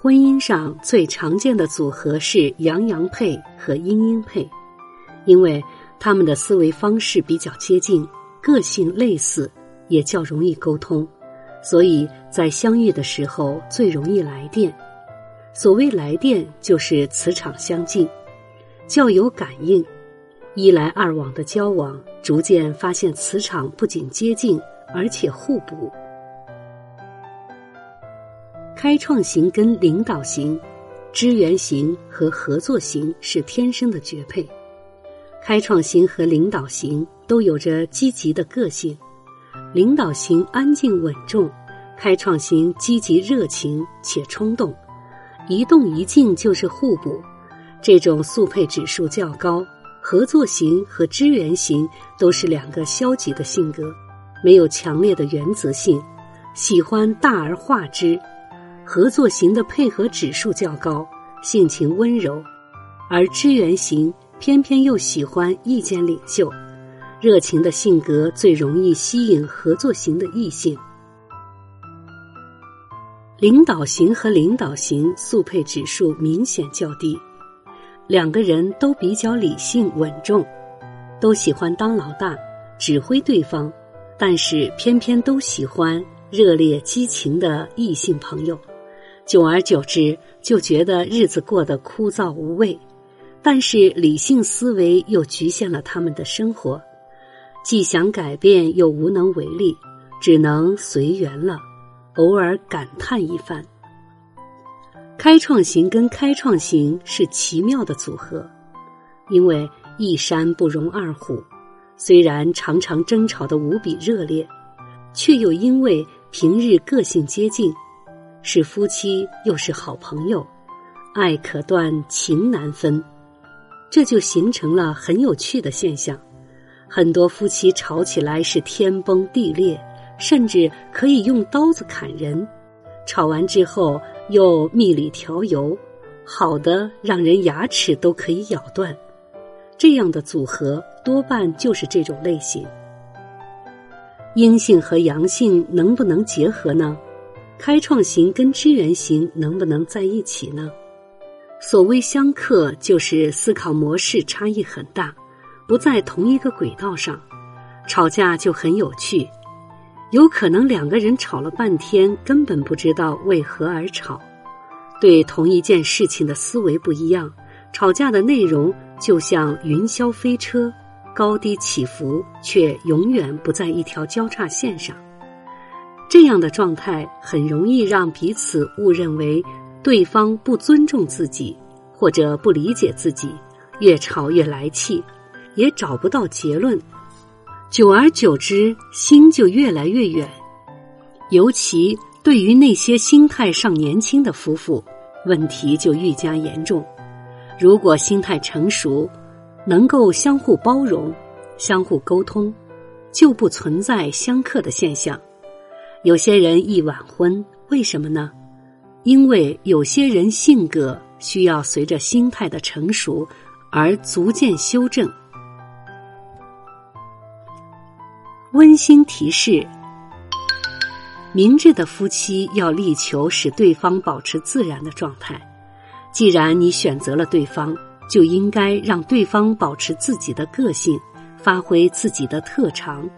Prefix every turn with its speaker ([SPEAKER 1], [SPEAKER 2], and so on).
[SPEAKER 1] 婚姻上最常见的组合是阳阳配和阴阴配，因为他们的思维方式比较接近，个性类似，也较容易沟通，所以在相遇的时候最容易来电。所谓来电，就是磁场相近，较有感应，一来二往的交往，逐渐发现磁场不仅接近，而且互补。开创型跟领导型、支援型和合作型是天生的绝配。开创型和领导型都有着积极的个性，领导型安静稳重，开创型积极热情且冲动，一动一静就是互补。这种速配指数较高。合作型和支援型都是两个消极的性格，没有强烈的原则性，喜欢大而化之。合作型的配合指数较高，性情温柔，而支援型偏偏又喜欢意见领袖，热情的性格最容易吸引合作型的异性。领导型和领导型速配指数明显较低，两个人都比较理性稳重，都喜欢当老大，指挥对方，但是偏偏都喜欢热烈激情的异性朋友。久而久之，就觉得日子过得枯燥无味，但是理性思维又局限了他们的生活，既想改变又无能为力，只能随缘了，偶尔感叹一番。开创型跟开创型是奇妙的组合，因为一山不容二虎，虽然常常争吵的无比热烈，却又因为平日个性接近。是夫妻又是好朋友，爱可断，情难分，这就形成了很有趣的现象。很多夫妻吵起来是天崩地裂，甚至可以用刀子砍人。吵完之后又蜜里调油，好的让人牙齿都可以咬断。这样的组合多半就是这种类型。阴性和阳性能不能结合呢？开创型跟支援型能不能在一起呢？所谓相克，就是思考模式差异很大，不在同一个轨道上，吵架就很有趣。有可能两个人吵了半天，根本不知道为何而吵。对同一件事情的思维不一样，吵架的内容就像云霄飞车，高低起伏，却永远不在一条交叉线上。这样的状态很容易让彼此误认为对方不尊重自己，或者不理解自己，越吵越来气，也找不到结论。久而久之，心就越来越远。尤其对于那些心态尚年轻的夫妇，问题就愈加严重。如果心态成熟，能够相互包容、相互沟通，就不存在相克的现象。有些人易晚婚，为什么呢？因为有些人性格需要随着心态的成熟而逐渐修正。温馨提示：明智的夫妻要力求使对方保持自然的状态。既然你选择了对方，就应该让对方保持自己的个性，发挥自己的特长。